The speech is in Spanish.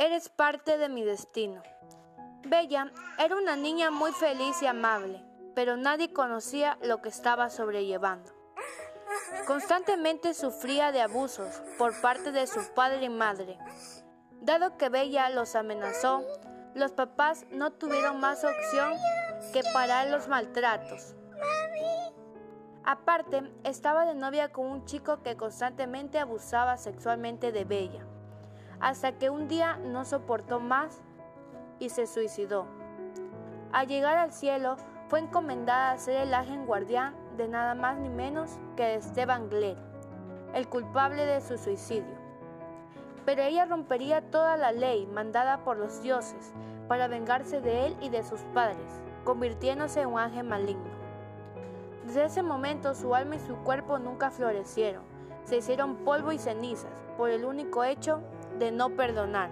Eres parte de mi destino. Bella era una niña muy feliz y amable, pero nadie conocía lo que estaba sobrellevando. Constantemente sufría de abusos por parte de su padre y madre. Dado que Bella los amenazó, los papás no tuvieron más opción que parar los maltratos. Aparte, estaba de novia con un chico que constantemente abusaba sexualmente de Bella, hasta que un día no soportó más y se suicidó. Al llegar al cielo, fue encomendada a ser el ángel guardián de nada más ni menos que de Esteban Gler, el culpable de su suicidio. Pero ella rompería toda la ley mandada por los dioses para vengarse de él y de sus padres, convirtiéndose en un ángel maligno. Desde ese momento su alma y su cuerpo nunca florecieron, se hicieron polvo y cenizas por el único hecho de no perdonar.